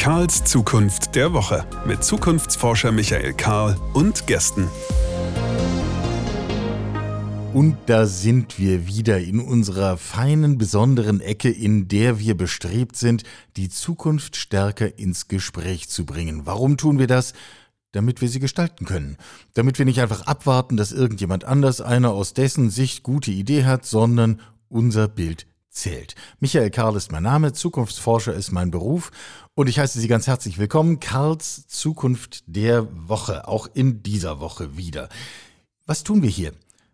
Karls Zukunft der Woche mit Zukunftsforscher Michael Karl und Gästen. Und da sind wir wieder in unserer feinen, besonderen Ecke, in der wir bestrebt sind, die Zukunft stärker ins Gespräch zu bringen. Warum tun wir das? damit wir sie gestalten können. Damit wir nicht einfach abwarten, dass irgendjemand anders eine aus dessen Sicht gute Idee hat, sondern unser Bild zählt. Michael Karl ist mein Name, Zukunftsforscher ist mein Beruf und ich heiße Sie ganz herzlich willkommen. Karls Zukunft der Woche, auch in dieser Woche wieder. Was tun wir hier?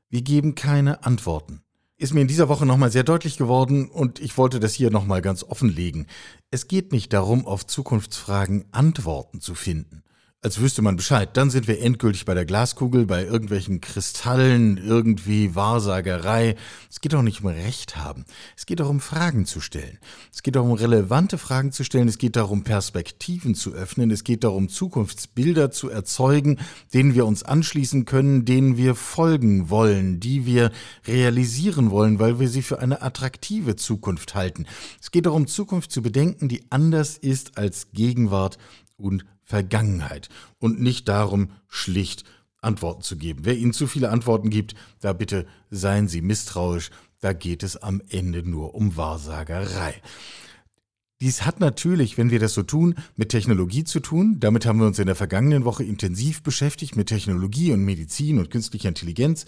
Wir geben keine Antworten. Ist mir in dieser Woche nochmal sehr deutlich geworden und ich wollte das hier nochmal ganz offenlegen. Es geht nicht darum, auf Zukunftsfragen Antworten zu finden als wüsste man Bescheid. Dann sind wir endgültig bei der Glaskugel, bei irgendwelchen Kristallen, irgendwie Wahrsagerei. Es geht auch nicht um Recht haben. Es geht darum, Fragen zu stellen. Es geht darum, relevante Fragen zu stellen. Es geht darum, Perspektiven zu öffnen. Es geht darum, Zukunftsbilder zu erzeugen, denen wir uns anschließen können, denen wir folgen wollen, die wir realisieren wollen, weil wir sie für eine attraktive Zukunft halten. Es geht darum, Zukunft zu bedenken, die anders ist als Gegenwart und Vergangenheit und nicht darum, schlicht Antworten zu geben. Wer Ihnen zu viele Antworten gibt, da bitte seien Sie misstrauisch, da geht es am Ende nur um Wahrsagerei. Dies hat natürlich, wenn wir das so tun, mit Technologie zu tun. Damit haben wir uns in der vergangenen Woche intensiv beschäftigt, mit Technologie und Medizin und künstlicher Intelligenz.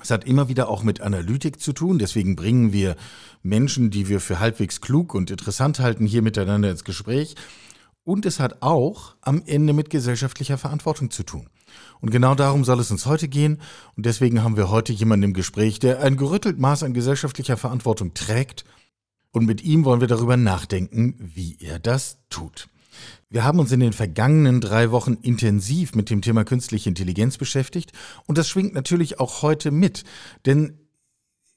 Es hat immer wieder auch mit Analytik zu tun. Deswegen bringen wir Menschen, die wir für halbwegs klug und interessant halten, hier miteinander ins Gespräch. Und es hat auch am Ende mit gesellschaftlicher Verantwortung zu tun. Und genau darum soll es uns heute gehen. Und deswegen haben wir heute jemanden im Gespräch, der ein gerüttelt Maß an gesellschaftlicher Verantwortung trägt. Und mit ihm wollen wir darüber nachdenken, wie er das tut. Wir haben uns in den vergangenen drei Wochen intensiv mit dem Thema künstliche Intelligenz beschäftigt und das schwingt natürlich auch heute mit, denn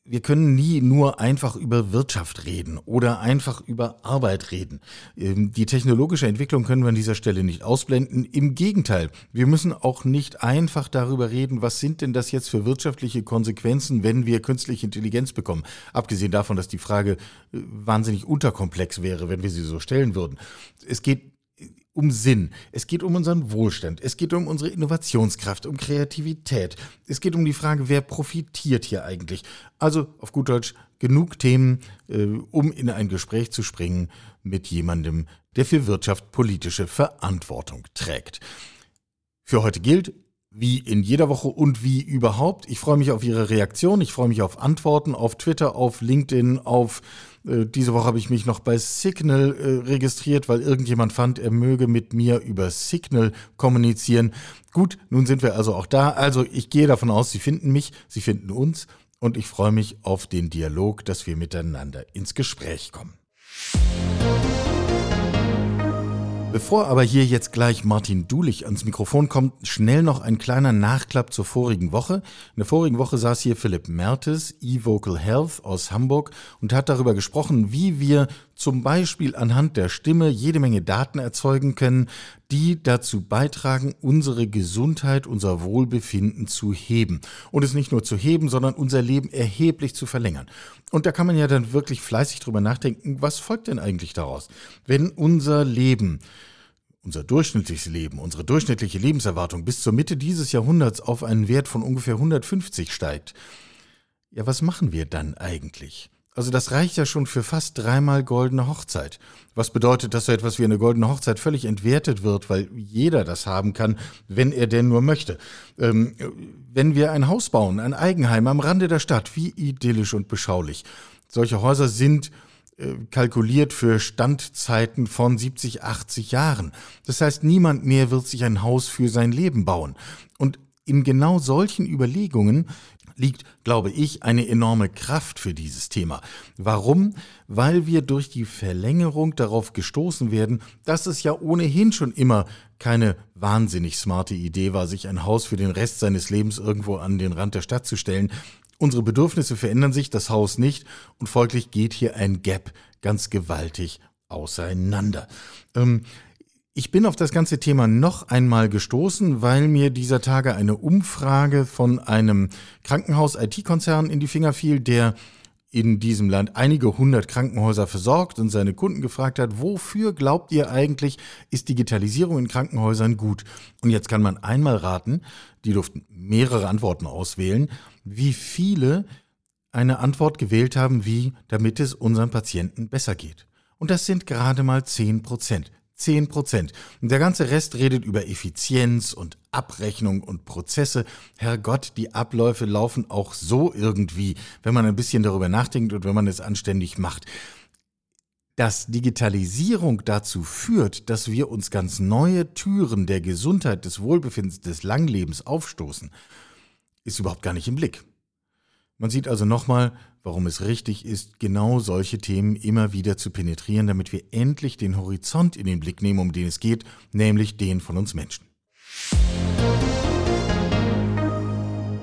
wir können nie nur einfach über Wirtschaft reden oder einfach über Arbeit reden. Ähm, die technologische Entwicklung können wir an dieser Stelle nicht ausblenden. Im Gegenteil, wir müssen auch nicht einfach darüber reden, was sind denn das jetzt für wirtschaftliche Konsequenzen, wenn wir künstliche Intelligenz bekommen. Abgesehen davon, dass die Frage äh, wahnsinnig unterkomplex wäre, wenn wir sie so stellen würden. Es geht um Sinn, es geht um unseren Wohlstand, es geht um unsere Innovationskraft, um Kreativität, es geht um die Frage, wer profitiert hier eigentlich. Also auf gut Deutsch, genug Themen, äh, um in ein Gespräch zu springen mit jemandem, der für Wirtschaft politische Verantwortung trägt. Für heute gilt, wie in jeder Woche und wie überhaupt. Ich freue mich auf Ihre Reaktion, ich freue mich auf Antworten auf Twitter, auf LinkedIn, auf äh, diese Woche habe ich mich noch bei Signal äh, registriert, weil irgendjemand fand, er möge mit mir über Signal kommunizieren. Gut, nun sind wir also auch da. Also ich gehe davon aus, Sie finden mich, Sie finden uns und ich freue mich auf den Dialog, dass wir miteinander ins Gespräch kommen. Bevor aber hier jetzt gleich Martin Dulich ans Mikrofon kommt, schnell noch ein kleiner Nachklapp zur vorigen Woche. In der vorigen Woche saß hier Philipp Mertes, eVocal Health aus Hamburg und hat darüber gesprochen, wie wir zum Beispiel anhand der Stimme jede Menge Daten erzeugen können, die dazu beitragen, unsere Gesundheit, unser Wohlbefinden zu heben. Und es nicht nur zu heben, sondern unser Leben erheblich zu verlängern. Und da kann man ja dann wirklich fleißig drüber nachdenken, was folgt denn eigentlich daraus? Wenn unser Leben unser durchschnittliches Leben, unsere durchschnittliche Lebenserwartung bis zur Mitte dieses Jahrhunderts auf einen Wert von ungefähr 150 steigt, ja, was machen wir dann eigentlich? Also das reicht ja schon für fast dreimal goldene Hochzeit. Was bedeutet, dass so etwas wie eine goldene Hochzeit völlig entwertet wird, weil jeder das haben kann, wenn er denn nur möchte. Ähm, wenn wir ein Haus bauen, ein Eigenheim am Rande der Stadt, wie idyllisch und beschaulich. Solche Häuser sind äh, kalkuliert für Standzeiten von 70, 80 Jahren. Das heißt, niemand mehr wird sich ein Haus für sein Leben bauen. Und in genau solchen Überlegungen liegt, glaube ich, eine enorme Kraft für dieses Thema. Warum? Weil wir durch die Verlängerung darauf gestoßen werden, dass es ja ohnehin schon immer keine wahnsinnig smarte Idee war, sich ein Haus für den Rest seines Lebens irgendwo an den Rand der Stadt zu stellen. Unsere Bedürfnisse verändern sich, das Haus nicht, und folglich geht hier ein Gap ganz gewaltig auseinander. Ähm, ich bin auf das ganze Thema noch einmal gestoßen, weil mir dieser Tage eine Umfrage von einem Krankenhaus-IT-Konzern in die Finger fiel, der in diesem Land einige hundert Krankenhäuser versorgt und seine Kunden gefragt hat, wofür glaubt ihr eigentlich, ist Digitalisierung in Krankenhäusern gut? Und jetzt kann man einmal raten, die durften mehrere Antworten auswählen, wie viele eine Antwort gewählt haben, wie damit es unseren Patienten besser geht. Und das sind gerade mal 10 Prozent. 10 Prozent. Und der ganze Rest redet über Effizienz und Abrechnung und Prozesse. Herrgott, die Abläufe laufen auch so irgendwie, wenn man ein bisschen darüber nachdenkt und wenn man es anständig macht. Dass Digitalisierung dazu führt, dass wir uns ganz neue Türen der Gesundheit, des Wohlbefindens, des Langlebens aufstoßen, ist überhaupt gar nicht im Blick. Man sieht also nochmal, warum es richtig ist, genau solche Themen immer wieder zu penetrieren, damit wir endlich den Horizont in den Blick nehmen, um den es geht, nämlich den von uns Menschen.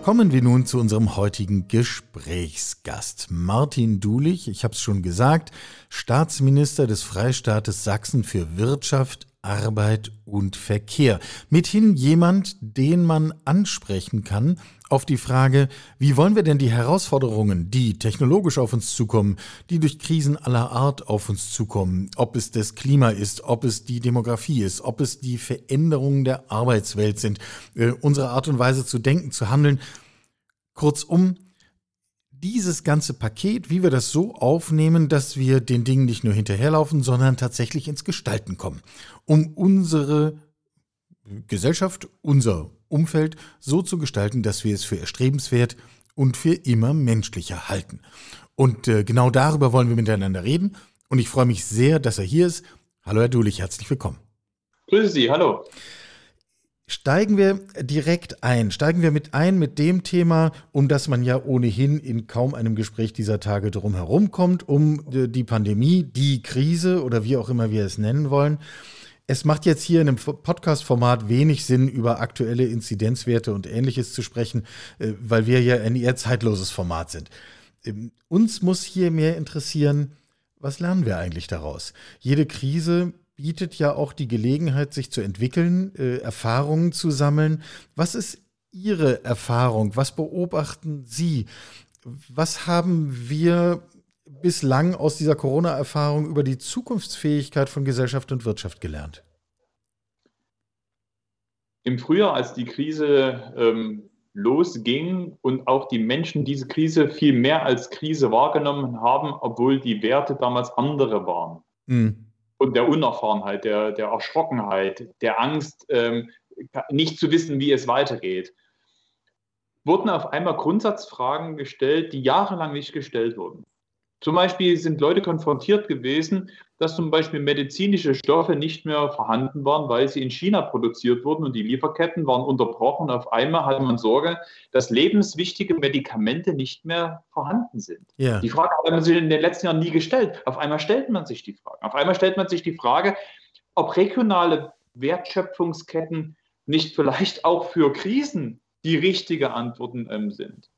Kommen wir nun zu unserem heutigen Gesprächsgast. Martin Dulich, ich habe es schon gesagt, Staatsminister des Freistaates Sachsen für Wirtschaft, Arbeit und Verkehr. Mithin jemand, den man ansprechen kann auf die Frage, wie wollen wir denn die Herausforderungen, die technologisch auf uns zukommen, die durch Krisen aller Art auf uns zukommen, ob es das Klima ist, ob es die Demografie ist, ob es die Veränderungen der Arbeitswelt sind, äh, unsere Art und Weise zu denken, zu handeln. Kurzum, dieses ganze Paket, wie wir das so aufnehmen, dass wir den Dingen nicht nur hinterherlaufen, sondern tatsächlich ins Gestalten kommen, um unsere Gesellschaft, unser Umfeld so zu gestalten, dass wir es für erstrebenswert und für immer menschlicher halten. Und äh, genau darüber wollen wir miteinander reden. Und ich freue mich sehr, dass er hier ist. Hallo, Herr Dulich, herzlich willkommen. Grüße Sie, hallo. Steigen wir direkt ein. Steigen wir mit ein mit dem Thema, um das man ja ohnehin in kaum einem Gespräch dieser Tage drum herum kommt, um die Pandemie, die Krise oder wie auch immer wir es nennen wollen. Es macht jetzt hier in einem Podcast-Format wenig Sinn, über aktuelle Inzidenzwerte und ähnliches zu sprechen, äh, weil wir ja ein eher zeitloses Format sind. Ähm, uns muss hier mehr interessieren, was lernen wir eigentlich daraus? Jede Krise bietet ja auch die Gelegenheit, sich zu entwickeln, äh, Erfahrungen zu sammeln. Was ist Ihre Erfahrung? Was beobachten Sie? Was haben wir bislang aus dieser Corona-Erfahrung über die Zukunftsfähigkeit von Gesellschaft und Wirtschaft gelernt? Im Frühjahr, als die Krise ähm, losging und auch die Menschen diese Krise viel mehr als Krise wahrgenommen haben, obwohl die Werte damals andere waren. Mhm und der Unerfahrenheit, der, der Erschrockenheit, der Angst, ähm, nicht zu wissen, wie es weitergeht, wurden auf einmal Grundsatzfragen gestellt, die jahrelang nicht gestellt wurden. Zum Beispiel sind Leute konfrontiert gewesen, dass zum Beispiel medizinische Stoffe nicht mehr vorhanden waren, weil sie in China produziert wurden und die Lieferketten waren unterbrochen. Auf einmal hatte man Sorge, dass lebenswichtige Medikamente nicht mehr vorhanden sind. Yeah. Die Frage hat man sich in den letzten Jahren nie gestellt. Auf einmal stellt man sich die Frage. Auf einmal stellt man sich die Frage, ob regionale Wertschöpfungsketten nicht vielleicht auch für Krisen die richtige Antworten ähm, sind.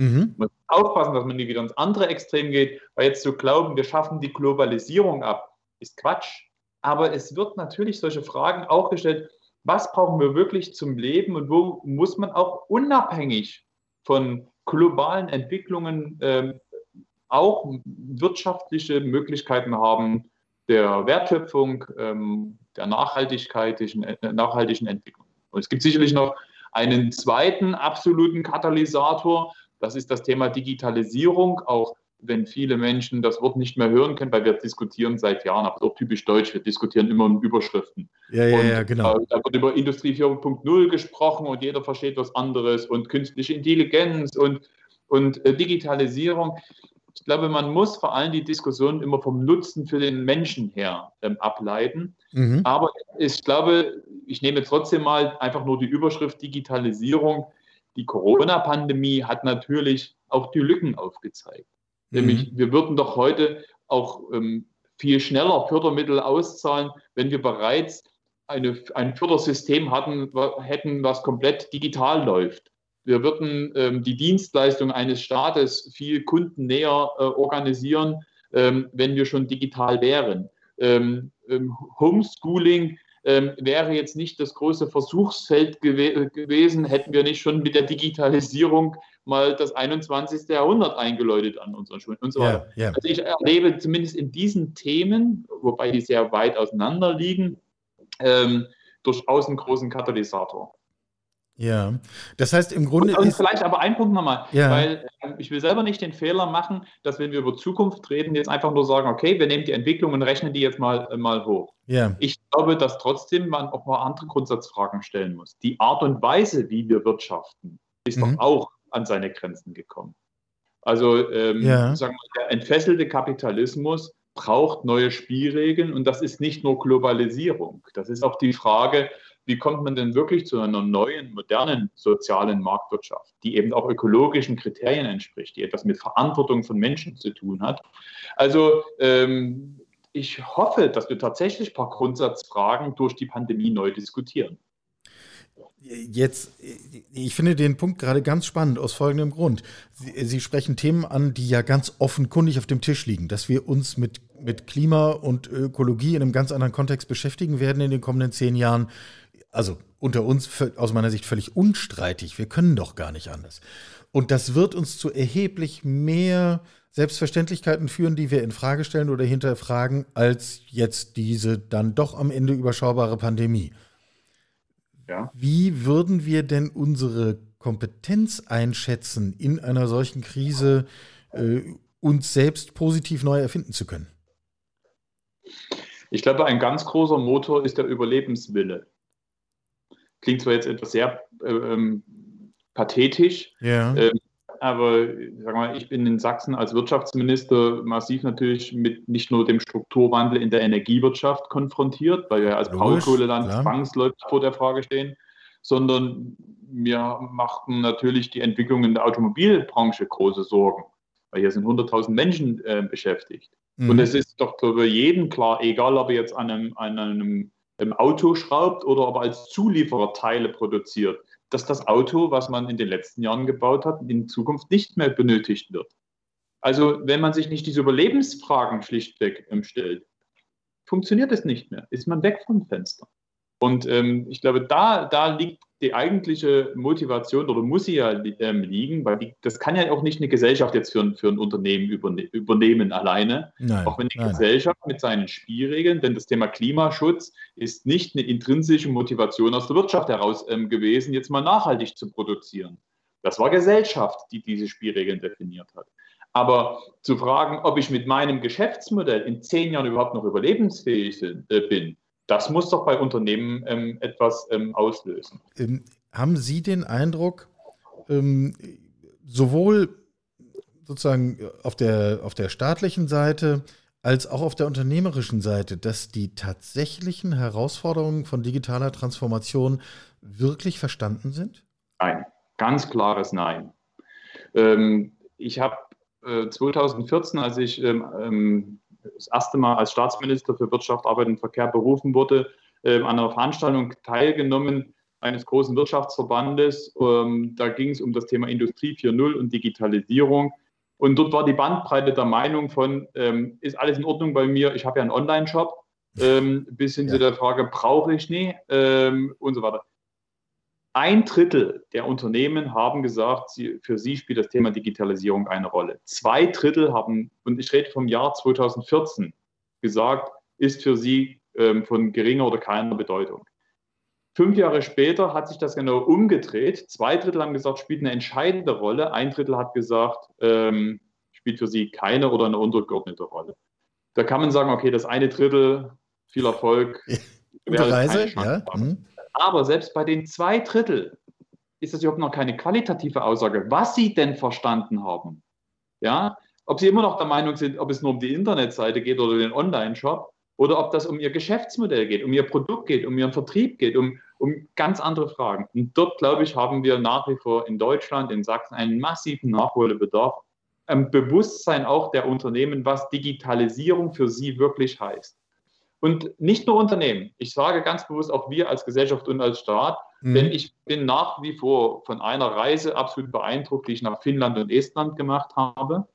Mhm. Man muss aufpassen, dass man nie wieder ins andere Extrem geht, weil jetzt zu glauben, wir schaffen die Globalisierung ab, ist Quatsch. Aber es wird natürlich solche Fragen auch gestellt, was brauchen wir wirklich zum Leben und wo muss man auch unabhängig von globalen Entwicklungen äh, auch wirtschaftliche Möglichkeiten haben der Wertschöpfung, ähm, der nachhaltigkeitlichen, äh, nachhaltigen Entwicklung. Und es gibt sicherlich noch einen zweiten absoluten Katalysator, das ist das Thema Digitalisierung, auch wenn viele Menschen das Wort nicht mehr hören können, weil wir diskutieren seit Jahren, aber auch typisch deutsch, wir diskutieren immer in Überschriften. Ja, ja, und, ja, genau. Äh, da wird über Industrie 4.0 gesprochen und jeder versteht was anderes und künstliche Intelligenz und, und äh, Digitalisierung. Ich glaube, man muss vor allem die Diskussion immer vom Nutzen für den Menschen her ähm, ableiten. Mhm. Aber ich glaube, ich nehme trotzdem mal einfach nur die Überschrift Digitalisierung die Corona-Pandemie hat natürlich auch die Lücken aufgezeigt. Mhm. Nämlich, wir würden doch heute auch ähm, viel schneller Fördermittel auszahlen, wenn wir bereits eine, ein Fördersystem hatten, hätten, was komplett digital läuft. Wir würden ähm, die Dienstleistung eines Staates viel kundennäher äh, organisieren, ähm, wenn wir schon digital wären. Ähm, ähm, Homeschooling ähm, wäre jetzt nicht das große Versuchsfeld gew gewesen, hätten wir nicht schon mit der Digitalisierung mal das 21. Jahrhundert eingeläutet an unseren Schulen und so weiter. Yeah, yeah. Also ich erlebe zumindest in diesen Themen, wobei die sehr weit auseinander liegen, ähm, durchaus einen großen Katalysator. Ja, das heißt im Grunde. Und, und vielleicht aber ein Punkt nochmal, ja. weil äh, ich will selber nicht den Fehler machen, dass wenn wir über Zukunft reden, jetzt einfach nur sagen, okay, wir nehmen die Entwicklung und rechnen die jetzt mal, äh, mal hoch. Ja. Ich glaube, dass trotzdem man auch mal andere Grundsatzfragen stellen muss. Die Art und Weise, wie wir wirtschaften, ist mhm. doch auch an seine Grenzen gekommen. Also ähm, ja. sagen wir, der entfesselte Kapitalismus braucht neue Spielregeln und das ist nicht nur Globalisierung. Das ist auch die Frage, wie kommt man denn wirklich zu einer neuen, modernen sozialen Marktwirtschaft, die eben auch ökologischen Kriterien entspricht, die etwas mit Verantwortung von Menschen zu tun hat. Also ähm, ich hoffe, dass wir tatsächlich ein paar Grundsatzfragen durch die Pandemie neu diskutieren. Jetzt, ich finde den Punkt gerade ganz spannend aus folgendem Grund. Sie, Sie, sprechen Themen an, die ja ganz offenkundig auf dem Tisch liegen, dass wir uns mit, mit Klima und Ökologie in einem ganz anderen Kontext beschäftigen werden in den kommenden zehn Jahren. Also unter uns aus meiner Sicht völlig unstreitig. Wir können doch gar nicht anders. Und das wird uns zu erheblich mehr Selbstverständlichkeiten führen, die wir in Frage stellen oder hinterfragen, als jetzt diese dann doch am Ende überschaubare Pandemie. Ja. Wie würden wir denn unsere Kompetenz einschätzen, in einer solchen Krise äh, uns selbst positiv neu erfinden zu können? Ich glaube, ein ganz großer Motor ist der Überlebenswille. Klingt zwar jetzt etwas sehr äh, ähm, pathetisch, ja. ähm, aber sag mal, ich bin in Sachsen als Wirtschaftsminister massiv natürlich mit nicht nur dem Strukturwandel in der Energiewirtschaft konfrontiert, weil wir als Braunkohleland zwangsläufig vor der Frage stehen, sondern mir machten natürlich die Entwicklung in der Automobilbranche große Sorgen, weil hier sind 100.000 Menschen äh, beschäftigt. Mhm. Und es ist doch für jeden klar, egal ob er jetzt an einem, an einem, einem Auto schraubt oder ob er als Zulieferer Teile produziert, dass das Auto, was man in den letzten Jahren gebaut hat, in Zukunft nicht mehr benötigt wird. Also wenn man sich nicht diese Überlebensfragen schlichtweg stellt, funktioniert es nicht mehr, ist man weg vom Fenster. Und ähm, ich glaube, da, da liegt die eigentliche Motivation oder muss sie ja ähm, liegen, weil die, das kann ja auch nicht eine Gesellschaft jetzt für, für ein Unternehmen überne übernehmen alleine. Nein, auch wenn die nein. Gesellschaft mit seinen Spielregeln, denn das Thema Klimaschutz ist nicht eine intrinsische Motivation aus der Wirtschaft heraus ähm, gewesen, jetzt mal nachhaltig zu produzieren. Das war Gesellschaft, die diese Spielregeln definiert hat. Aber zu fragen, ob ich mit meinem Geschäftsmodell in zehn Jahren überhaupt noch überlebensfähig äh, bin, das muss doch bei Unternehmen ähm, etwas ähm, auslösen. Ähm, haben Sie den Eindruck, ähm, sowohl sozusagen auf der, auf der staatlichen Seite als auch auf der unternehmerischen Seite, dass die tatsächlichen Herausforderungen von digitaler Transformation wirklich verstanden sind? Nein, ganz klares Nein. Ähm, ich habe äh, 2014, als ich das erste Mal als Staatsminister für Wirtschaft, Arbeit und Verkehr berufen wurde, äh, an einer Veranstaltung teilgenommen eines großen Wirtschaftsverbandes. Ähm, da ging es um das Thema Industrie 4.0 und Digitalisierung. Und dort war die Bandbreite der Meinung von, ähm, ist alles in Ordnung bei mir, ich habe ja einen Online-Shop, ähm, bis hin ja. zu der Frage, brauche ich nie ähm, und so weiter. Ein Drittel der Unternehmen haben gesagt, sie, für sie spielt das Thema Digitalisierung eine Rolle. Zwei Drittel haben, und ich rede vom Jahr 2014, gesagt, ist für sie ähm, von geringer oder keiner Bedeutung. Fünf Jahre später hat sich das genau umgedreht. Zwei Drittel haben gesagt, spielt eine entscheidende Rolle. Ein Drittel hat gesagt, ähm, spielt für sie keine oder eine untergeordnete Rolle. Da kann man sagen, okay, das eine Drittel, viel Erfolg. Gute Reise, ja. Mhm. Aber selbst bei den zwei Drittel ist das überhaupt noch keine qualitative Aussage, was sie denn verstanden haben. Ja, ob sie immer noch der Meinung sind, ob es nur um die Internetseite geht oder den Online-Shop oder ob das um ihr Geschäftsmodell geht, um ihr Produkt geht, um ihren Vertrieb geht, um, um ganz andere Fragen. Und dort, glaube ich, haben wir nach wie vor in Deutschland, in Sachsen einen massiven Nachholbedarf, ein Bewusstsein auch der Unternehmen, was Digitalisierung für sie wirklich heißt. Und nicht nur Unternehmen. Ich sage ganz bewusst auch wir als Gesellschaft und als Staat, mhm. denn ich bin nach wie vor von einer Reise absolut beeindruckt, die ich nach Finnland und Estland gemacht habe.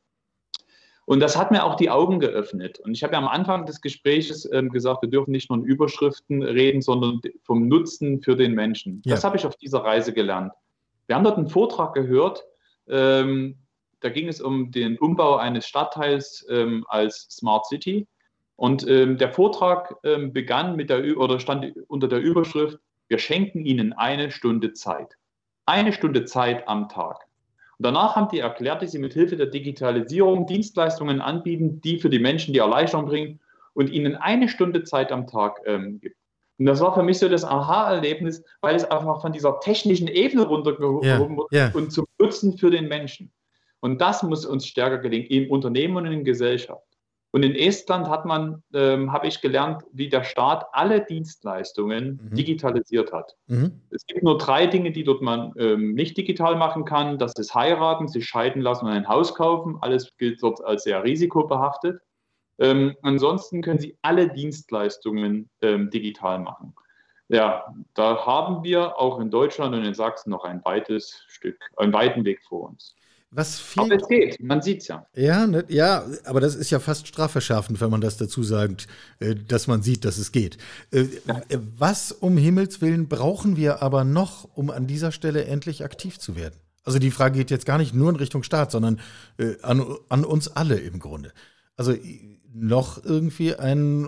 Und das hat mir auch die Augen geöffnet. Und ich habe ja am Anfang des Gesprächs ähm, gesagt, wir dürfen nicht nur in Überschriften reden, sondern vom Nutzen für den Menschen. Ja. Das habe ich auf dieser Reise gelernt. Wir haben dort einen Vortrag gehört, ähm, da ging es um den Umbau eines Stadtteils ähm, als Smart City. Und ähm, der Vortrag ähm, begann mit der oder stand unter der Überschrift: Wir schenken Ihnen eine Stunde Zeit. Eine Stunde Zeit am Tag. Und danach haben die erklärt, dass sie mit Hilfe der Digitalisierung Dienstleistungen anbieten, die für die Menschen die Erleichterung bringen und ihnen eine Stunde Zeit am Tag ähm, gibt. Und das war für mich so das Aha-Erlebnis, weil es einfach von dieser technischen Ebene runtergehoben yeah, wird yeah. und zum Nutzen für den Menschen. Und das muss uns stärker gelingen, im Unternehmen und in der Gesellschaft. Und in Estland hat man, ähm, habe ich gelernt, wie der Staat alle Dienstleistungen mhm. digitalisiert hat. Mhm. Es gibt nur drei Dinge, die dort man ähm, nicht digital machen kann. Das ist heiraten, sich scheiden lassen und ein Haus kaufen. Alles gilt dort als sehr risikobehaftet. Ähm, ansonsten können Sie alle Dienstleistungen ähm, digital machen. Ja, da haben wir auch in Deutschland und in Sachsen noch ein weites Stück, einen weiten Weg vor uns. Was fehlt? Aber es geht, man sieht es ja. Ja, ne, ja, aber das ist ja fast strafverschärfend, wenn man das dazu sagt, äh, dass man sieht, dass es geht. Äh, ja. Was um Himmels Willen brauchen wir aber noch, um an dieser Stelle endlich aktiv zu werden? Also die Frage geht jetzt gar nicht nur in Richtung Staat, sondern äh, an, an uns alle im Grunde. Also noch irgendwie ein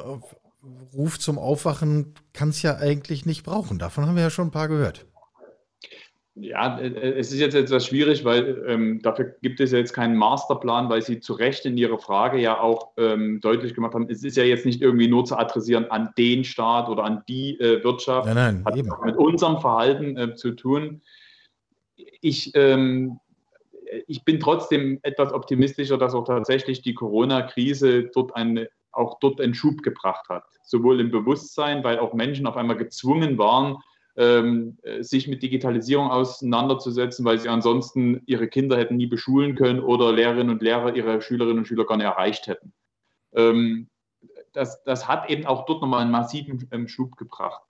Ruf zum Aufwachen kann es ja eigentlich nicht brauchen. Davon haben wir ja schon ein paar gehört. Ja, äh, äh, es ist jetzt etwas schwierig, weil ähm, dafür gibt es ja jetzt keinen Masterplan, weil Sie zu Recht in Ihrer Frage ja auch ähm, deutlich gemacht haben, es ist ja jetzt nicht irgendwie nur zu adressieren an den Staat oder an die äh, Wirtschaft. Nein, nein, Hat eben. mit unserem Verhalten äh, zu tun. Ich, ähm, ich bin trotzdem etwas optimistischer, dass auch tatsächlich die Corona-Krise dort eine, auch dort einen Schub gebracht hat. Sowohl im Bewusstsein, weil auch Menschen auf einmal gezwungen waren, ähm, sich mit Digitalisierung auseinanderzusetzen, weil sie ansonsten ihre Kinder hätten nie beschulen können oder Lehrerinnen und Lehrer ihre Schülerinnen und Schüler gar nicht erreicht hätten. Ähm, das, das hat eben auch dort nochmal einen massiven ähm, Schub gebracht.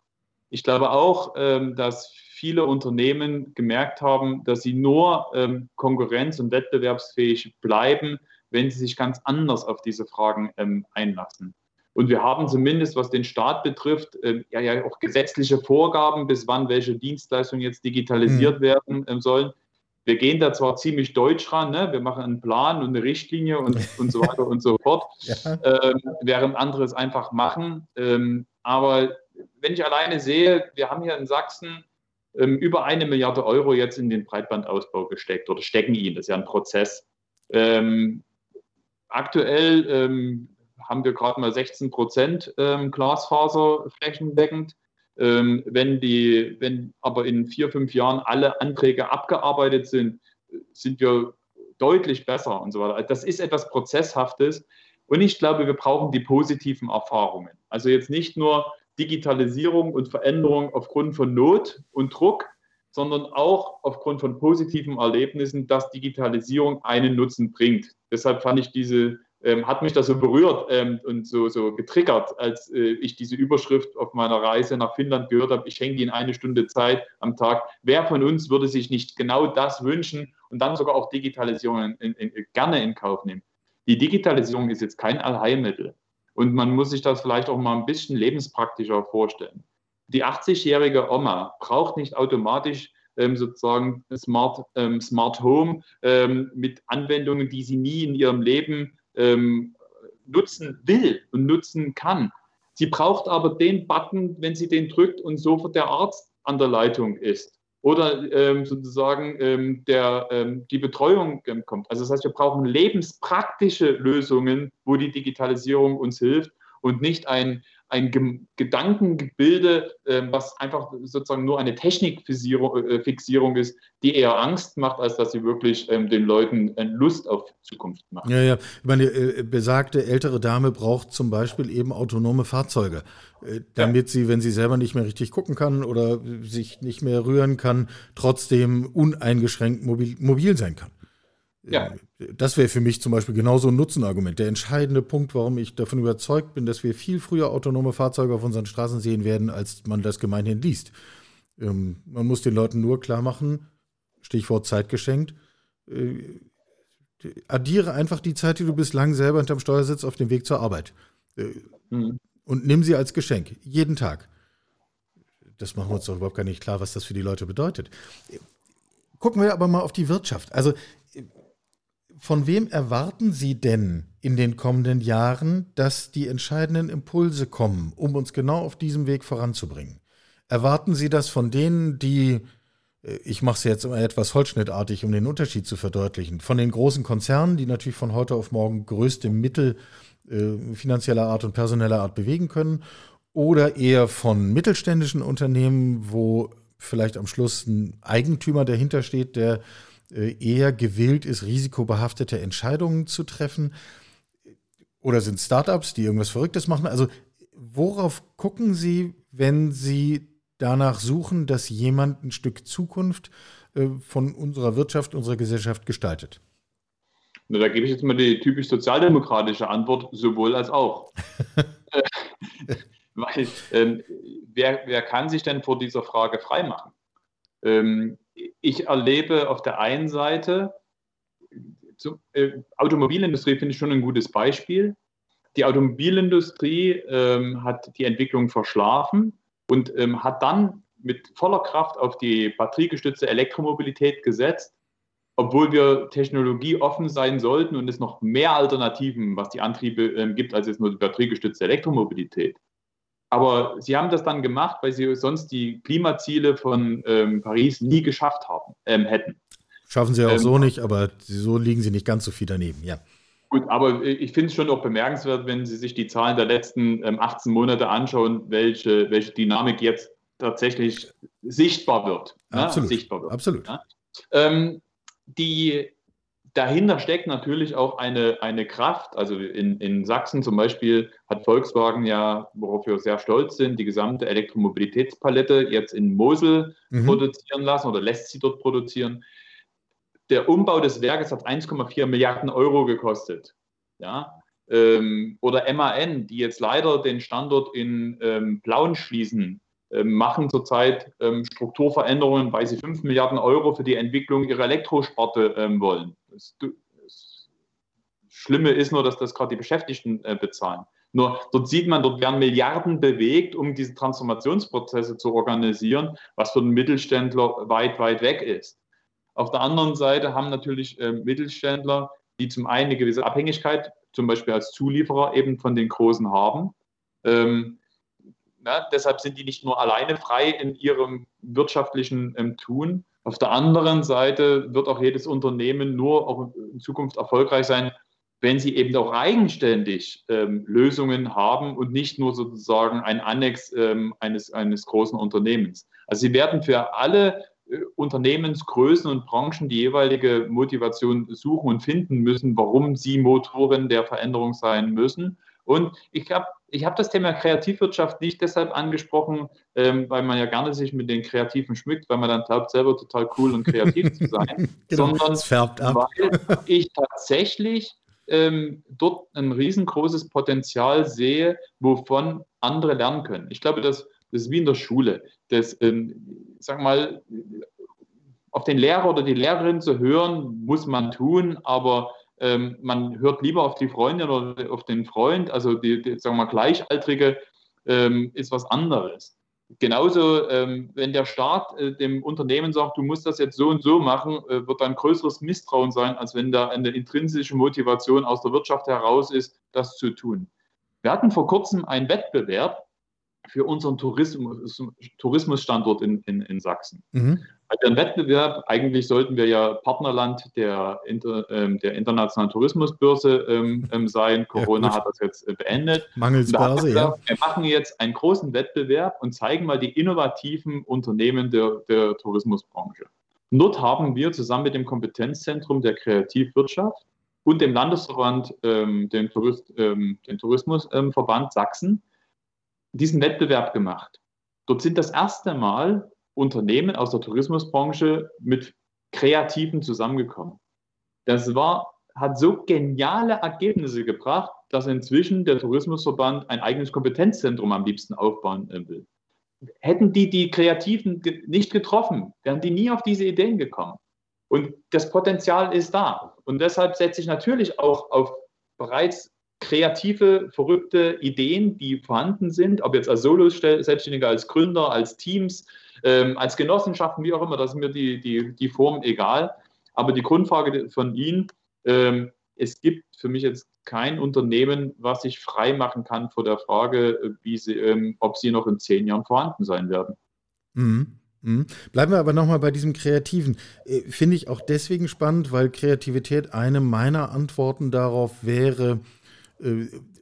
Ich glaube auch, ähm, dass viele Unternehmen gemerkt haben, dass sie nur ähm, konkurrenz- und wettbewerbsfähig bleiben, wenn sie sich ganz anders auf diese Fragen ähm, einlassen. Und wir haben zumindest, was den Staat betrifft, äh, ja, ja auch gesetzliche Vorgaben, bis wann welche Dienstleistungen jetzt digitalisiert mhm. werden ähm, sollen. Wir gehen da zwar ziemlich deutsch ran, ne? wir machen einen Plan und eine Richtlinie und, und so weiter und so fort, ja. ähm, während andere es einfach machen. Ähm, aber wenn ich alleine sehe, wir haben hier in Sachsen ähm, über eine Milliarde Euro jetzt in den Breitbandausbau gesteckt oder stecken ihn, das ist ja ein Prozess. Ähm, aktuell ähm, haben wir gerade mal 16 Prozent ähm, Glasfaser flächendeckend. Ähm, wenn, die, wenn aber in vier, fünf Jahren alle Anträge abgearbeitet sind, sind wir deutlich besser und so weiter. Das ist etwas Prozesshaftes. Und ich glaube, wir brauchen die positiven Erfahrungen. Also jetzt nicht nur Digitalisierung und Veränderung aufgrund von Not und Druck, sondern auch aufgrund von positiven Erlebnissen, dass Digitalisierung einen Nutzen bringt. Deshalb fand ich diese ähm, hat mich das so berührt ähm, und so, so getriggert, als äh, ich diese Überschrift auf meiner Reise nach Finnland gehört habe. Ich schenke Ihnen eine Stunde Zeit am Tag. Wer von uns würde sich nicht genau das wünschen und dann sogar auch Digitalisierung in, in, in, gerne in Kauf nehmen? Die Digitalisierung ist jetzt kein Allheilmittel und man muss sich das vielleicht auch mal ein bisschen lebenspraktischer vorstellen. Die 80-jährige Oma braucht nicht automatisch ähm, sozusagen Smart, ähm, Smart Home ähm, mit Anwendungen, die sie nie in ihrem Leben ähm, nutzen will und nutzen kann. Sie braucht aber den Button, wenn sie den drückt und sofort der Arzt an der Leitung ist oder ähm, sozusagen ähm, der, ähm, die Betreuung kommt. Also das heißt, wir brauchen lebenspraktische Lösungen, wo die Digitalisierung uns hilft und nicht ein, ein Gedankengebilde, ähm, was einfach sozusagen nur eine Technikfixierung äh, ist, die eher Angst macht, als dass sie wirklich ähm, den Leuten äh, Lust auf Zukunft macht. Ja, ja. Ich meine, äh, besagte ältere Dame braucht zum Beispiel eben autonome Fahrzeuge, damit ja. sie, wenn sie selber nicht mehr richtig gucken kann oder sich nicht mehr rühren kann, trotzdem uneingeschränkt mobil, mobil sein kann. Ja. Das wäre für mich zum Beispiel genauso ein Nutzenargument. Der entscheidende Punkt, warum ich davon überzeugt bin, dass wir viel früher autonome Fahrzeuge auf unseren Straßen sehen werden, als man das gemeinhin liest. Ähm, man muss den Leuten nur klar machen, Stichwort Zeit geschenkt, äh, addiere einfach die Zeit, die du bislang selber hinterm Steuer sitzt, auf dem Weg zur Arbeit. Äh, mhm. Und nimm sie als Geschenk, jeden Tag. Das machen wir uns doch überhaupt gar nicht klar, was das für die Leute bedeutet. Gucken wir aber mal auf die Wirtschaft. Also, von wem erwarten Sie denn in den kommenden Jahren, dass die entscheidenden Impulse kommen, um uns genau auf diesem Weg voranzubringen? Erwarten Sie das von denen, die äh, ich mache es jetzt etwas holzschnittartig, um den Unterschied zu verdeutlichen. Von den großen Konzernen, die natürlich von heute auf morgen größte Mittel äh, finanzieller Art und personeller Art bewegen können, oder eher von mittelständischen Unternehmen, wo vielleicht am Schluss ein Eigentümer dahinter steht, der eher gewillt ist, risikobehaftete Entscheidungen zu treffen. Oder sind Startups, die irgendwas Verrücktes machen? Also worauf gucken Sie, wenn Sie danach suchen, dass jemand ein Stück Zukunft äh, von unserer Wirtschaft, unserer Gesellschaft gestaltet? Na, da gebe ich jetzt mal die typisch sozialdemokratische Antwort, sowohl als auch. Äh, weil ähm, wer, wer kann sich denn vor dieser Frage freimachen? Ähm, ich erlebe auf der einen Seite, zu, äh, Automobilindustrie finde ich schon ein gutes Beispiel. Die Automobilindustrie ähm, hat die Entwicklung verschlafen und ähm, hat dann mit voller Kraft auf die batteriegestützte Elektromobilität gesetzt, obwohl wir technologieoffen sein sollten und es noch mehr Alternativen, was die Antriebe ähm, gibt, als jetzt nur die batteriegestützte Elektromobilität. Aber sie haben das dann gemacht, weil sie sonst die Klimaziele von ähm, Paris nie geschafft haben, ähm, hätten. Schaffen sie auch ähm, so nicht, aber so liegen sie nicht ganz so viel daneben, ja. Gut, aber ich finde es schon auch bemerkenswert, wenn Sie sich die Zahlen der letzten ähm, 18 Monate anschauen, welche, welche Dynamik jetzt tatsächlich sichtbar wird. Ne? Absolut. Ne? Sichtbar wird, Absolut. Ne? Ähm, die, dahinter steckt natürlich auch eine, eine Kraft. Also in, in Sachsen zum Beispiel hat Volkswagen ja, worauf wir sehr stolz sind, die gesamte Elektromobilitätspalette jetzt in Mosel mhm. produzieren lassen oder lässt sie dort produzieren der Umbau des Werkes hat 1,4 Milliarden Euro gekostet. Ja? Ähm, oder MAN, die jetzt leider den Standort in ähm, Plauen schließen, machen zurzeit ähm, Strukturveränderungen, weil sie 5 Milliarden Euro für die Entwicklung ihrer Elektrosparte ähm, wollen. Das, das, Schlimme ist nur, dass das gerade die Beschäftigten äh, bezahlen. Nur dort sieht man, dort werden Milliarden bewegt, um diese Transformationsprozesse zu organisieren, was für den Mittelständler weit, weit weg ist. Auf der anderen Seite haben natürlich Mittelständler, die zum einen eine gewisse Abhängigkeit, zum Beispiel als Zulieferer eben von den Großen haben. Na, deshalb sind die nicht nur alleine frei in ihrem wirtschaftlichen ähm, Tun. Auf der anderen Seite wird auch jedes Unternehmen nur auch in Zukunft erfolgreich sein, wenn sie eben auch eigenständig ähm, Lösungen haben und nicht nur sozusagen ein Annex ähm, eines, eines großen Unternehmens. Also sie werden für alle äh, Unternehmensgrößen und Branchen die jeweilige Motivation suchen und finden müssen, warum sie Motoren der Veränderung sein müssen. Und ich habe ich hab das Thema Kreativwirtschaft nicht deshalb angesprochen, ähm, weil man ja gerne sich mit den Kreativen schmückt, weil man dann glaubt, selber total cool und kreativ zu sein, genau, sondern weil ich tatsächlich ähm, dort ein riesengroßes Potenzial sehe, wovon andere lernen können. Ich glaube, dass das ist wie in der Schule. Das, ähm, sag mal, auf den Lehrer oder die Lehrerin zu hören, muss man tun, aber ähm, man hört lieber auf die Freundin oder auf den Freund, also die, die sagen wir mal, Gleichaltrige ähm, ist was anderes. Genauso, ähm, wenn der Staat äh, dem Unternehmen sagt, du musst das jetzt so und so machen, äh, wird dann größeres Misstrauen sein, als wenn da eine intrinsische Motivation aus der Wirtschaft heraus ist, das zu tun. Wir hatten vor kurzem einen Wettbewerb, für unseren Tourismus, Tourismusstandort in, in, in Sachsen. Mhm. Bei dem Wettbewerb, eigentlich sollten wir ja Partnerland der, ähm, der internationalen Tourismusbörse ähm, ähm sein. Corona ja, hat das jetzt äh, beendet. Mangels Börse, ja. Wir machen jetzt einen großen Wettbewerb und zeigen mal die innovativen Unternehmen der, der Tourismusbranche. Und dort haben wir zusammen mit dem Kompetenzzentrum der Kreativwirtschaft und dem Landesverband, ähm, dem, Tourist, ähm, dem Tourismusverband Sachsen, diesen Wettbewerb gemacht. Dort sind das erste Mal Unternehmen aus der Tourismusbranche mit Kreativen zusammengekommen. Das war, hat so geniale Ergebnisse gebracht, dass inzwischen der Tourismusverband ein eigenes Kompetenzzentrum am liebsten aufbauen äh, will. Hätten die die Kreativen nicht getroffen, wären die nie auf diese Ideen gekommen. Und das Potenzial ist da. Und deshalb setze ich natürlich auch auf bereits kreative, verrückte Ideen, die vorhanden sind, ob jetzt als Solo-Selbstständiger, als Gründer, als Teams, ähm, als Genossenschaften, wie auch immer, das ist mir die, die, die Form egal. Aber die Grundfrage von Ihnen, ähm, es gibt für mich jetzt kein Unternehmen, was sich frei machen kann vor der Frage, sie, ähm, ob sie noch in zehn Jahren vorhanden sein werden. Mhm. Mhm. Bleiben wir aber nochmal bei diesem Kreativen. Äh, finde ich auch deswegen spannend, weil Kreativität eine meiner Antworten darauf wäre,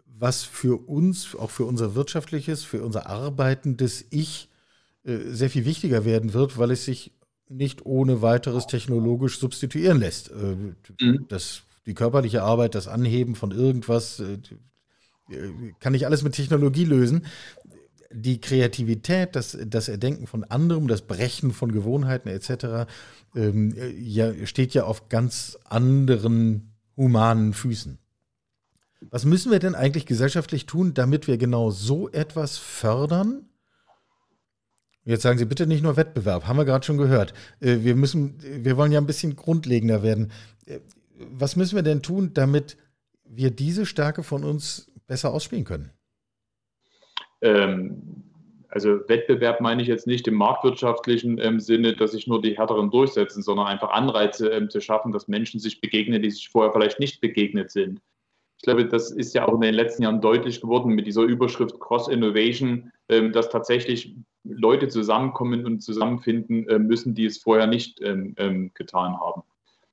was für uns, auch für unser wirtschaftliches, für unser arbeitendes Ich äh, sehr viel wichtiger werden wird, weil es sich nicht ohne weiteres technologisch substituieren lässt. Mhm. Das, die körperliche Arbeit, das Anheben von irgendwas, kann ich alles mit Technologie lösen die Kreativität, das, das Erdenken von anderem, das Brechen von Gewohnheiten etc. Ähm, ja, steht ja auf ganz anderen humanen Füßen. Was müssen wir denn eigentlich gesellschaftlich tun, damit wir genau so etwas fördern? Jetzt sagen Sie bitte nicht nur Wettbewerb, haben wir gerade schon gehört. Äh, wir müssen, wir wollen ja ein bisschen grundlegender werden. Äh, was müssen wir denn tun, damit wir diese Stärke von uns besser ausspielen können? Ähm, also Wettbewerb meine ich jetzt nicht im marktwirtschaftlichen ähm, Sinne, dass sich nur die Härteren durchsetzen, sondern einfach Anreize ähm, zu schaffen, dass Menschen sich begegnen, die sich vorher vielleicht nicht begegnet sind. Ich glaube, das ist ja auch in den letzten Jahren deutlich geworden mit dieser Überschrift Cross Innovation, ähm, dass tatsächlich Leute zusammenkommen und zusammenfinden äh, müssen, die es vorher nicht ähm, ähm, getan haben.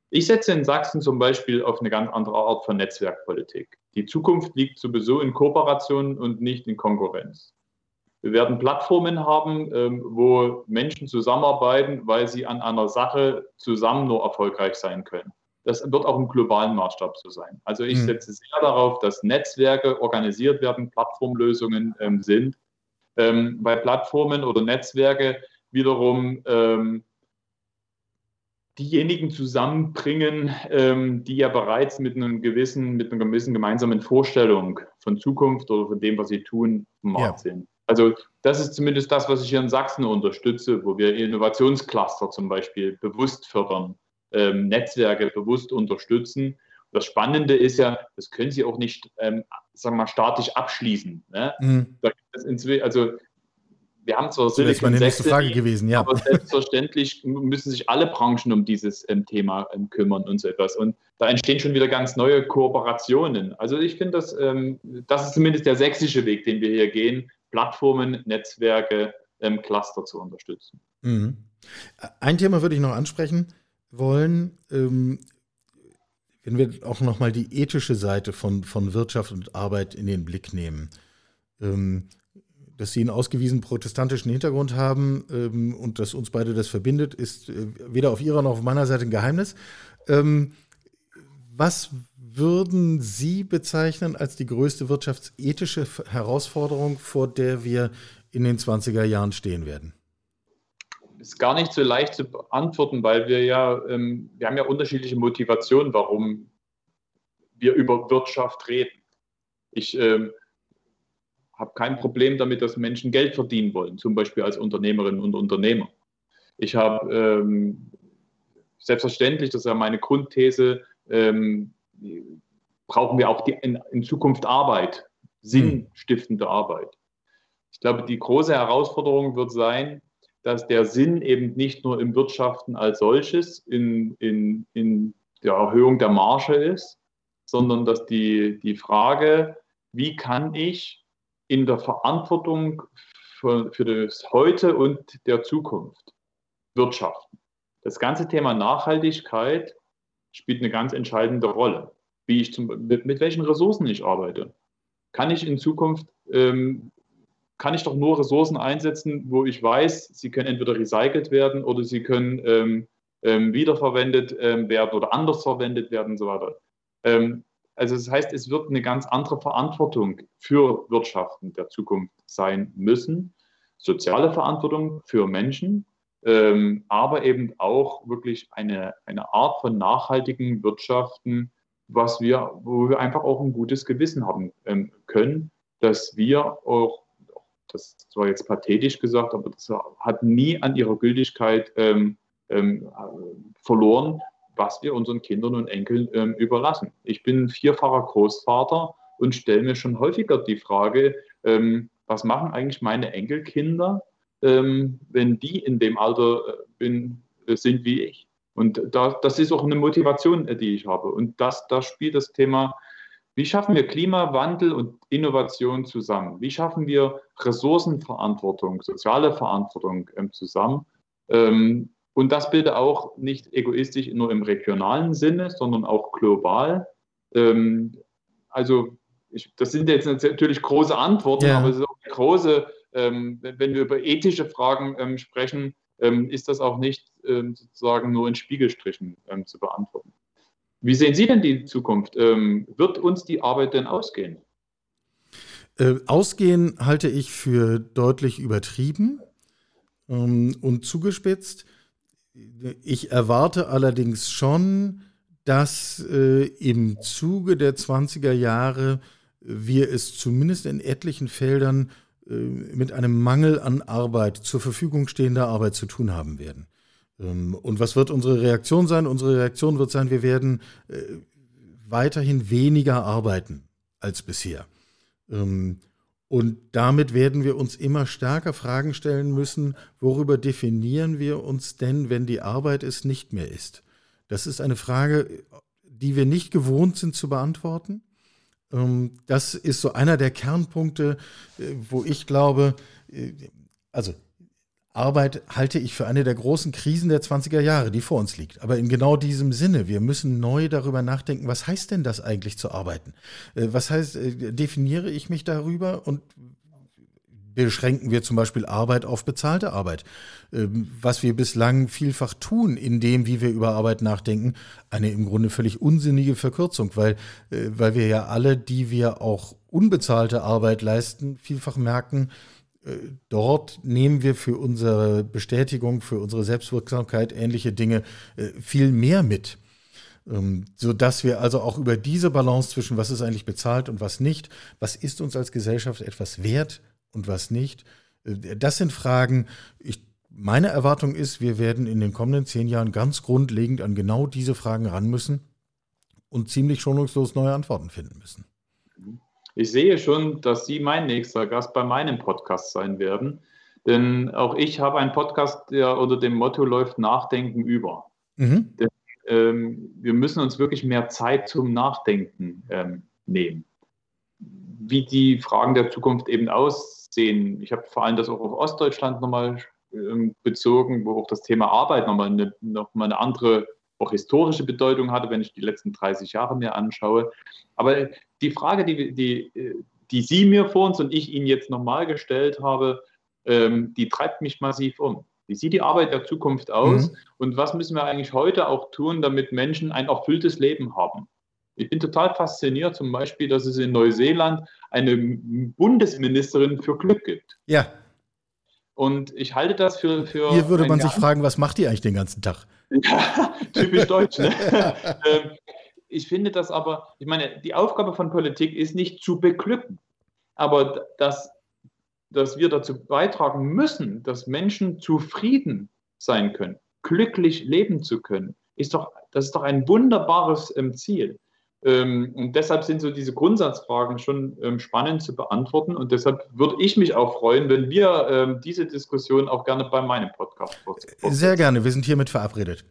Ich setze in Sachsen zum Beispiel auf eine ganz andere Art von Netzwerkpolitik. Die Zukunft liegt sowieso in Kooperation und nicht in Konkurrenz. Wir werden Plattformen haben, ähm, wo Menschen zusammenarbeiten, weil sie an einer Sache zusammen nur erfolgreich sein können. Das wird auch im globalen Maßstab so sein. Also ich hm. setze sehr darauf, dass Netzwerke organisiert werden, Plattformlösungen ähm, sind. Ähm, bei Plattformen oder Netzwerke wiederum diejenigen zusammenbringen, ähm, die ja bereits mit einem gewissen, mit einer gewissen gemeinsamen Vorstellung von Zukunft oder von dem, was sie tun, im Markt ja. sind. Also das ist zumindest das, was ich hier in Sachsen unterstütze, wo wir Innovationscluster zum Beispiel bewusst fördern, ähm, Netzwerke bewusst unterstützen. Das Spannende ist ja, das können Sie auch nicht, ähm, sagen wir mal, statisch abschließen. Ne? Mhm. also wir haben zwar Silicon das meine nächste Frage gewesen, ja. aber selbstverständlich müssen sich alle Branchen um dieses ähm, Thema ähm, kümmern und so etwas. Und da entstehen schon wieder ganz neue Kooperationen. Also ich finde, das, ähm, das ist zumindest der sächsische Weg, den wir hier gehen, Plattformen, Netzwerke, ähm, Cluster zu unterstützen. Mhm. Ein Thema würde ich noch ansprechen wollen. Ähm, wenn wir auch nochmal die ethische Seite von, von Wirtschaft und Arbeit in den Blick nehmen. Ähm, dass Sie einen ausgewiesen protestantischen Hintergrund haben ähm, und dass uns beide das verbindet, ist äh, weder auf Ihrer noch auf meiner Seite ein Geheimnis. Ähm, was würden Sie bezeichnen als die größte wirtschaftsethische Herausforderung, vor der wir in den 20er Jahren stehen werden? Ist gar nicht so leicht zu beantworten, weil wir ja, ähm, wir haben ja unterschiedliche Motivationen, warum wir über Wirtschaft reden. Ich ähm, habe kein Problem damit, dass Menschen Geld verdienen wollen, zum Beispiel als Unternehmerinnen und Unternehmer. Ich habe ähm, selbstverständlich, das ist ja meine Grundthese, ähm, brauchen wir auch die, in, in, Zukunft Arbeit, sinnstiftende Arbeit. Ich glaube, die große Herausforderung wird sein, dass der Sinn eben nicht nur im Wirtschaften als solches, in, in, in der Erhöhung der Marge ist, sondern dass die, die Frage, wie kann ich in der Verantwortung für, für das Heute und der Zukunft wirtschaften. Das ganze Thema Nachhaltigkeit spielt eine ganz entscheidende Rolle. Wie ich zum, mit, mit welchen Ressourcen ich arbeite. Kann ich in Zukunft, ähm, kann ich doch nur Ressourcen einsetzen, wo ich weiß, sie können entweder recycelt werden oder sie können ähm, ähm, wiederverwendet ähm, werden oder anders verwendet werden und so weiter. Ähm, also das heißt, es wird eine ganz andere Verantwortung für Wirtschaften der Zukunft sein müssen. Soziale Verantwortung für Menschen, ähm, aber eben auch wirklich eine, eine Art von nachhaltigen Wirtschaften, was wir, wo wir einfach auch ein gutes Gewissen haben ähm, können, dass wir auch, das war jetzt pathetisch gesagt, aber das hat nie an ihrer Gültigkeit ähm, ähm, verloren, was wir unseren Kindern und Enkeln ähm, überlassen. Ich bin vierfacher Großvater und stelle mir schon häufiger die Frage, ähm, was machen eigentlich meine Enkelkinder, ähm, wenn die in dem Alter äh, bin, äh, sind wie ich? Und da, das ist auch eine Motivation, äh, die ich habe. Und das, da spielt das Thema, wie schaffen wir Klimawandel und Innovation zusammen? Wie schaffen wir Ressourcenverantwortung, soziale Verantwortung ähm, zusammen? Ähm, und das bitte auch nicht egoistisch nur im regionalen Sinne, sondern auch global. Ähm, also ich, das sind jetzt natürlich große Antworten, ja. aber es ist auch eine große, wenn wir über ethische Fragen sprechen, ist das auch nicht sozusagen nur in Spiegelstrichen zu beantworten. Wie sehen Sie denn die Zukunft? wird uns die Arbeit denn ausgehen? Äh, ausgehen halte ich für deutlich übertrieben und zugespitzt. Ich erwarte allerdings schon, dass äh, im Zuge der 20er Jahre wir es zumindest in etlichen Feldern äh, mit einem Mangel an Arbeit, zur Verfügung stehender Arbeit zu tun haben werden. Ähm, und was wird unsere Reaktion sein? Unsere Reaktion wird sein, wir werden äh, weiterhin weniger arbeiten als bisher. Ähm, und damit werden wir uns immer stärker Fragen stellen müssen, worüber definieren wir uns denn, wenn die Arbeit es nicht mehr ist? Das ist eine Frage, die wir nicht gewohnt sind zu beantworten. Ähm, das ist so einer der Kernpunkte, äh, wo ich glaube, äh, also Arbeit halte ich für eine der großen Krisen der 20er Jahre, die vor uns liegt. Aber in genau diesem Sinne, wir müssen neu darüber nachdenken, was heißt denn das eigentlich zu arbeiten? Äh, was heißt, definiere ich mich darüber und beschränken wir zum Beispiel Arbeit auf bezahlte Arbeit. Ähm, was wir bislang vielfach tun, indem, wie wir über Arbeit nachdenken, eine im Grunde völlig unsinnige Verkürzung, weil, äh, weil wir ja alle, die wir auch unbezahlte Arbeit leisten, vielfach merken, äh, dort nehmen wir für unsere Bestätigung, für unsere Selbstwirksamkeit ähnliche Dinge äh, viel mehr mit ähm, so dass wir also auch über diese Balance zwischen was ist eigentlich bezahlt und was nicht, was ist uns als Gesellschaft etwas wert, und was nicht. Äh, das sind Fragen, ich, meine Erwartung ist, wir werden in den kommenden zehn Jahren ganz grundlegend an genau diese Fragen ran müssen und ziemlich schonungslos neue Antworten finden müssen. Ich sehe schon, dass Sie mein nächster Gast bei meinem Podcast sein werden. Denn auch ich habe einen Podcast, der unter dem Motto läuft Nachdenken über. Mhm. Denn, ähm, wir müssen uns wirklich mehr Zeit zum Nachdenken ähm, nehmen. Wie die Fragen der Zukunft eben aus sehen. Ich habe vor allem das auch auf Ostdeutschland nochmal ähm, bezogen, wo auch das Thema Arbeit nochmal eine, noch mal eine andere, auch historische Bedeutung hatte, wenn ich die letzten 30 Jahre mir anschaue. Aber die Frage, die, die, die Sie mir vor uns und ich Ihnen jetzt nochmal gestellt habe, ähm, die treibt mich massiv um. Wie sieht die Arbeit der Zukunft aus mhm. und was müssen wir eigentlich heute auch tun, damit Menschen ein erfülltes Leben haben? Ich bin total fasziniert, zum Beispiel, dass es in Neuseeland eine Bundesministerin für Glück gibt. Ja. Und ich halte das für. für Hier würde man sich fragen, was macht die eigentlich den ganzen Tag? Ja, typisch deutsch. Ne? Ich finde das aber, ich meine, die Aufgabe von Politik ist nicht zu beglücken, aber dass, dass wir dazu beitragen müssen, dass Menschen zufrieden sein können, glücklich leben zu können, ist doch, das ist doch ein wunderbares ähm, Ziel. Ähm, und deshalb sind so diese Grundsatzfragen schon ähm, spannend zu beantworten. Und deshalb würde ich mich auch freuen, wenn wir ähm, diese Diskussion auch gerne bei meinem Podcast fortsetzen. Sehr gerne, wir sind hiermit verabredet.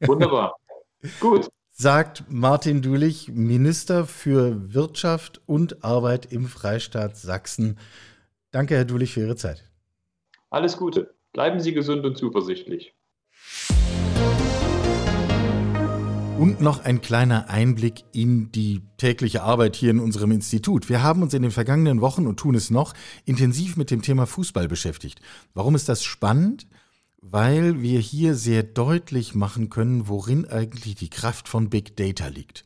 Wunderbar. Gut. Sagt Martin Dulich, Minister für Wirtschaft und Arbeit im Freistaat Sachsen. Danke, Herr Dulich, für Ihre Zeit. Alles Gute. Bleiben Sie gesund und zuversichtlich. Und noch ein kleiner Einblick in die tägliche Arbeit hier in unserem Institut. Wir haben uns in den vergangenen Wochen und tun es noch intensiv mit dem Thema Fußball beschäftigt. Warum ist das spannend? Weil wir hier sehr deutlich machen können, worin eigentlich die Kraft von Big Data liegt.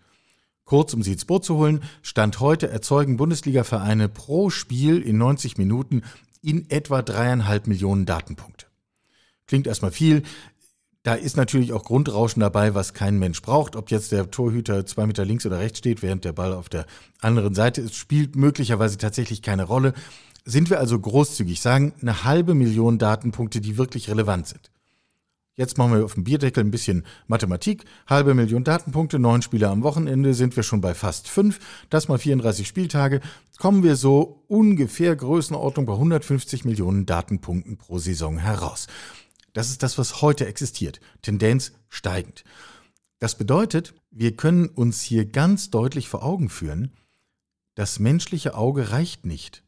Kurz, um Sie ins Boot zu holen, Stand heute erzeugen Bundesliga-Vereine pro Spiel in 90 Minuten in etwa dreieinhalb Millionen Datenpunkte. Klingt erstmal viel, da ist natürlich auch Grundrauschen dabei, was kein Mensch braucht. Ob jetzt der Torhüter zwei Meter links oder rechts steht, während der Ball auf der anderen Seite ist, spielt möglicherweise tatsächlich keine Rolle. Sind wir also großzügig, sagen eine halbe Million Datenpunkte, die wirklich relevant sind. Jetzt machen wir auf dem Bierdeckel ein bisschen Mathematik. Halbe Million Datenpunkte, neun Spieler am Wochenende, sind wir schon bei fast fünf. Das mal 34 Spieltage. Kommen wir so ungefähr Größenordnung bei 150 Millionen Datenpunkten pro Saison heraus. Das ist das, was heute existiert. Tendenz steigend. Das bedeutet, wir können uns hier ganz deutlich vor Augen führen, das menschliche Auge reicht nicht.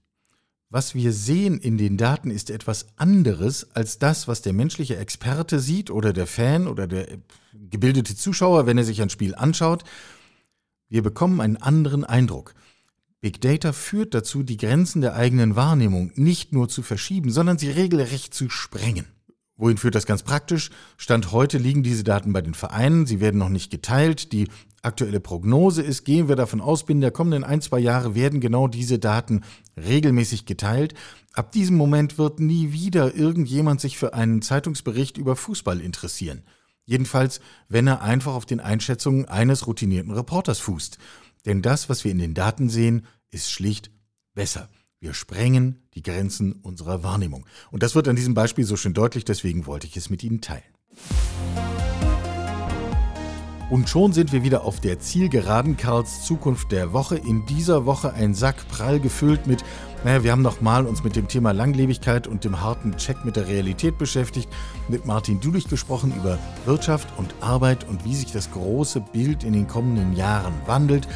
Was wir sehen in den Daten ist etwas anderes als das, was der menschliche Experte sieht oder der Fan oder der gebildete Zuschauer, wenn er sich ein Spiel anschaut. Wir bekommen einen anderen Eindruck. Big Data führt dazu, die Grenzen der eigenen Wahrnehmung nicht nur zu verschieben, sondern sie regelrecht zu sprengen. Wohin führt das ganz praktisch? Stand heute liegen diese Daten bei den Vereinen, sie werden noch nicht geteilt. Die aktuelle Prognose ist, gehen wir davon aus, binnen der kommenden ein, zwei Jahre werden genau diese Daten regelmäßig geteilt. Ab diesem Moment wird nie wieder irgendjemand sich für einen Zeitungsbericht über Fußball interessieren. Jedenfalls, wenn er einfach auf den Einschätzungen eines routinierten Reporters fußt. Denn das, was wir in den Daten sehen, ist schlicht besser. Wir sprengen die Grenzen unserer Wahrnehmung. Und das wird an diesem Beispiel so schön deutlich, deswegen wollte ich es mit Ihnen teilen. Und schon sind wir wieder auf der Zielgeraden Karls Zukunft der Woche. In dieser Woche ein Sack prall gefüllt mit, naja, wir haben nochmal uns mit dem Thema Langlebigkeit und dem harten Check mit der Realität beschäftigt, mit Martin Dulich gesprochen über Wirtschaft und Arbeit und wie sich das große Bild in den kommenden Jahren wandelt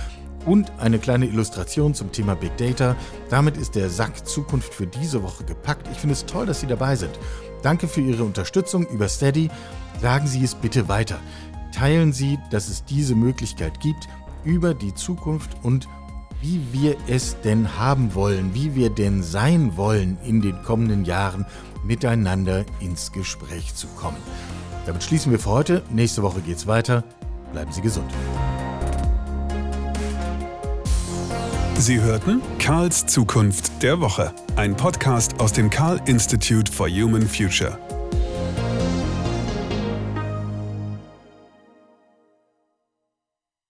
und eine kleine Illustration zum Thema Big Data. Damit ist der Sack Zukunft für diese Woche gepackt. Ich finde es toll, dass Sie dabei sind. Danke für Ihre Unterstützung über Steady. Sagen Sie es bitte weiter. Teilen Sie, dass es diese Möglichkeit gibt, über die Zukunft und wie wir es denn haben wollen, wie wir denn sein wollen in den kommenden Jahren miteinander ins Gespräch zu kommen. Damit schließen wir für heute. Nächste Woche geht's weiter. Bleiben Sie gesund. Sie hörten Karls Zukunft der Woche, ein Podcast aus dem Karl Institute for Human Future.